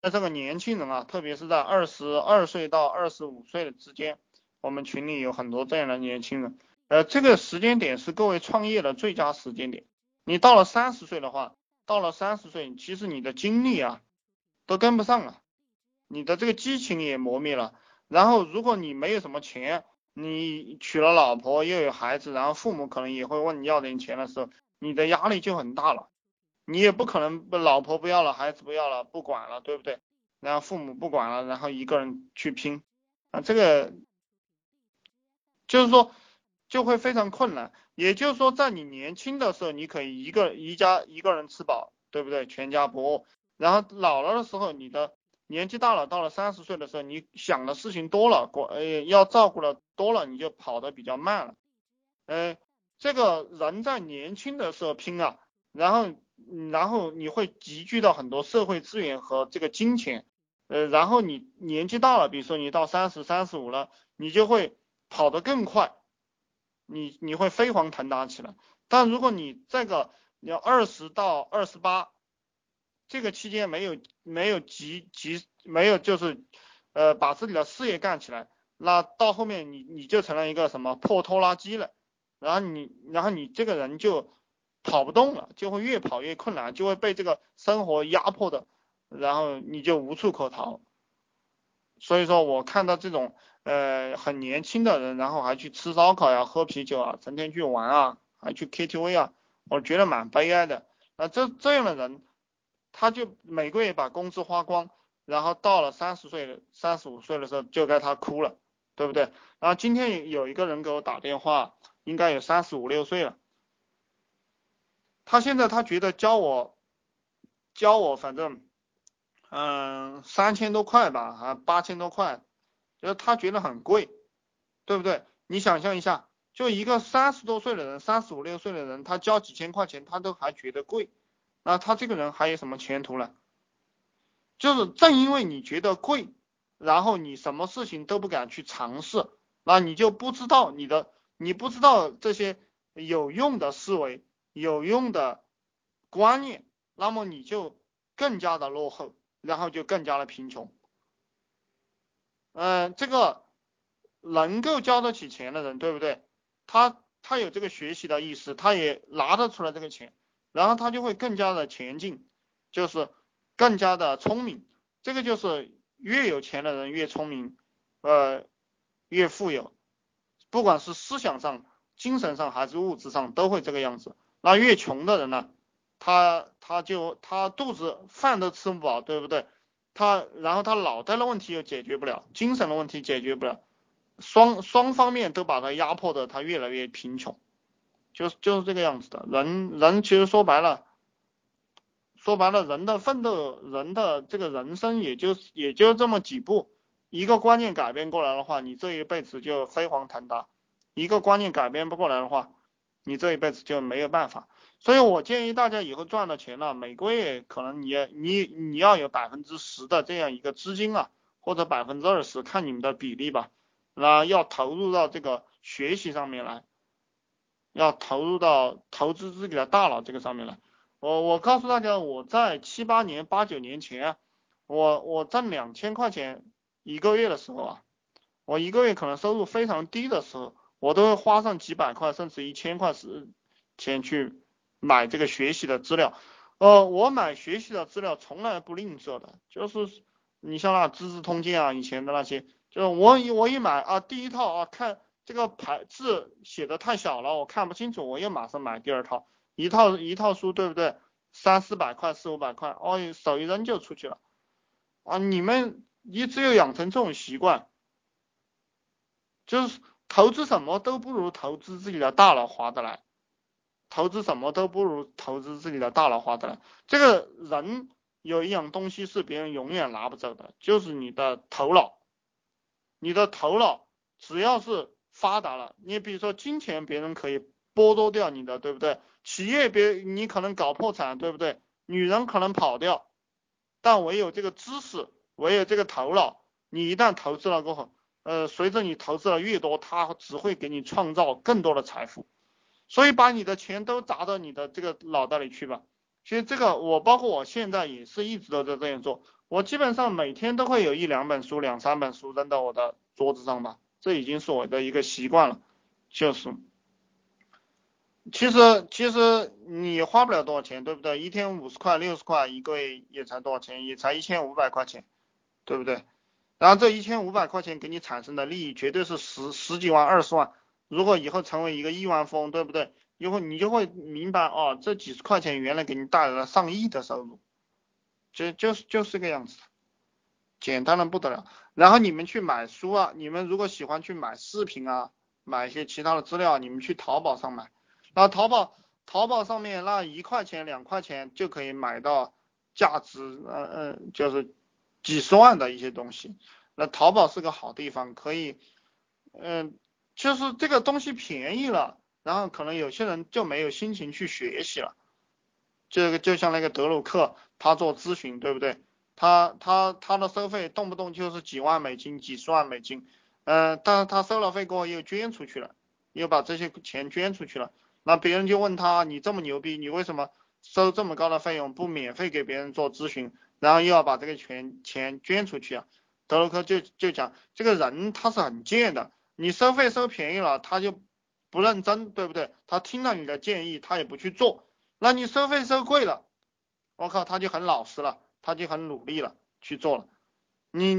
那这个年轻人啊，特别是在二十二岁到二十五岁的之间，我们群里有很多这样的年轻人。呃，这个时间点是各位创业的最佳时间点。你到了三十岁的话，到了三十岁，其实你的精力啊都跟不上了，你的这个激情也磨灭了。然后，如果你没有什么钱，你娶了老婆又有孩子，然后父母可能也会问你要点钱的时候，你的压力就很大了。你也不可能老婆不要了，孩子不要了，不管了，对不对？然后父母不管了，然后一个人去拼啊，这个就是说。就会非常困难，也就是说，在你年轻的时候，你可以一个一家一个人吃饱，对不对？全家不饿。然后老了的时候，你的年纪大了，到了三十岁的时候，你想的事情多了，管呃要照顾的多了，你就跑得比较慢了。呃，这个人在年轻的时候拼啊，然后然后你会集聚到很多社会资源和这个金钱，呃，然后你年纪大了，比如说你到三十三十五了，你就会跑得更快。你你会飞黄腾达起来，但如果你这个要二十到二十八这个期间没有没有集集没有就是呃把自己的事业干起来，那到后面你你就成了一个什么破拖拉机了，然后你然后你这个人就跑不动了，就会越跑越困难，就会被这个生活压迫的，然后你就无处可逃。所以说我看到这种。呃，很年轻的人，然后还去吃烧烤呀、喝啤酒啊，成天去玩啊，还去 KTV 啊，我觉得蛮悲哀的。那这这样的人，他就每个月把工资花光，然后到了三十岁、三十五岁的时候，就该他哭了，对不对？然后今天有一个人给我打电话，应该有三十五六岁了，他现在他觉得教我，教我反正，嗯，三千多块吧，啊，八千多块。就是他觉得很贵，对不对？你想象一下，就一个三十多岁的人，三十五六岁的人，他交几千块钱，他都还觉得贵，那他这个人还有什么前途呢？就是正因为你觉得贵，然后你什么事情都不敢去尝试，那你就不知道你的，你不知道这些有用的思维、有用的观念，那么你就更加的落后，然后就更加的贫穷。嗯，这个能够交得起钱的人，对不对？他他有这个学习的意识，他也拿得出来这个钱，然后他就会更加的前进，就是更加的聪明。这个就是越有钱的人越聪明，呃，越富有，不管是思想上、精神上还是物质上都会这个样子。那越穷的人呢，他他就他肚子饭都吃不饱，对不对？他然后他脑袋的问题又解决不了，精神的问题解决不了，双双方面都把他压迫的他越来越贫穷，就是就是这个样子的。人人其实说白了，说白了人的奋斗，人的这个人生也就也就这么几步，一个观念改变过来的话，你这一辈子就飞黄腾达；一个观念改变不过来的话，你这一辈子就没有办法。所以我建议大家以后赚了钱了，每个月可能你你你要有百分之十的这样一个资金啊，或者百分之二十，看你们的比例吧。那要投入到这个学习上面来，要投入到投资自己的大脑这个上面来。我我告诉大家，我在七八年、八九年前，我我挣两千块钱一个月的时候啊，我一个月可能收入非常低的时候，我都花上几百块甚至一千块是钱去。买这个学习的资料，呃，我买学习的资料从来不吝啬的，就是你像那《资治通鉴》啊，以前的那些，就是我一我一买啊，第一套啊，看这个牌字写的太小了，我看不清楚，我又马上买第二套，一套一套书，对不对？三四百块，四五百块，哦，手一扔就出去了，啊，你们你只有养成这种习惯，就是投资什么都不如投资自己的大脑划得来。投资什么都不如投资自己的大脑划得来。这个人有一样东西是别人永远拿不走的，就是你的头脑。你的头脑只要是发达了，你比如说金钱，别人可以剥夺掉你的，对不对？企业别你可能搞破产，对不对？女人可能跑掉，但唯有这个知识，唯有这个头脑，你一旦投资了过后，呃，随着你投资的越多，它只会给你创造更多的财富。所以把你的钱都砸到你的这个脑袋里去吧。其实这个我包括我现在也是一直都在这样做。我基本上每天都会有一两本书、两三本书扔到我的桌子上吧，这已经是我的一个习惯了。就是，其实其实你花不了多少钱，对不对？一天五十块、六十块，一个月也才多少钱？也才一千五百块钱，对不对？然后这一千五百块钱给你产生的利益绝对是十十几万、二十万。如果以后成为一个亿万富翁，对不对？以后你就会明白哦，这几十块钱原来给你带来了上亿的收入。就就是就是这个样子，简单的不得了。然后你们去买书啊，你们如果喜欢去买视频啊，买一些其他的资料，你们去淘宝上买。那淘宝淘宝上面那一块钱两块钱就可以买到价值呃呃就是几十万的一些东西。那淘宝是个好地方，可以嗯就是这个东西便宜了，然后可能有些人就没有心情去学习了。这个就像那个德鲁克，他做咨询，对不对？他他他的收费动不动就是几万美金、几十万美金，嗯，但是他收了费过后又捐出去了，又把这些钱捐出去了。那别人就问他，你这么牛逼，你为什么收这么高的费用，不免费给别人做咨询，然后又要把这个钱钱捐出去啊？德鲁克就就讲，这个人他是很贱的，你收费收便宜了，他就不认真，对不对？他听了你的建议，他也不去做。那你收费收贵了，我靠，他就很老实了，他就很努力了，去做了。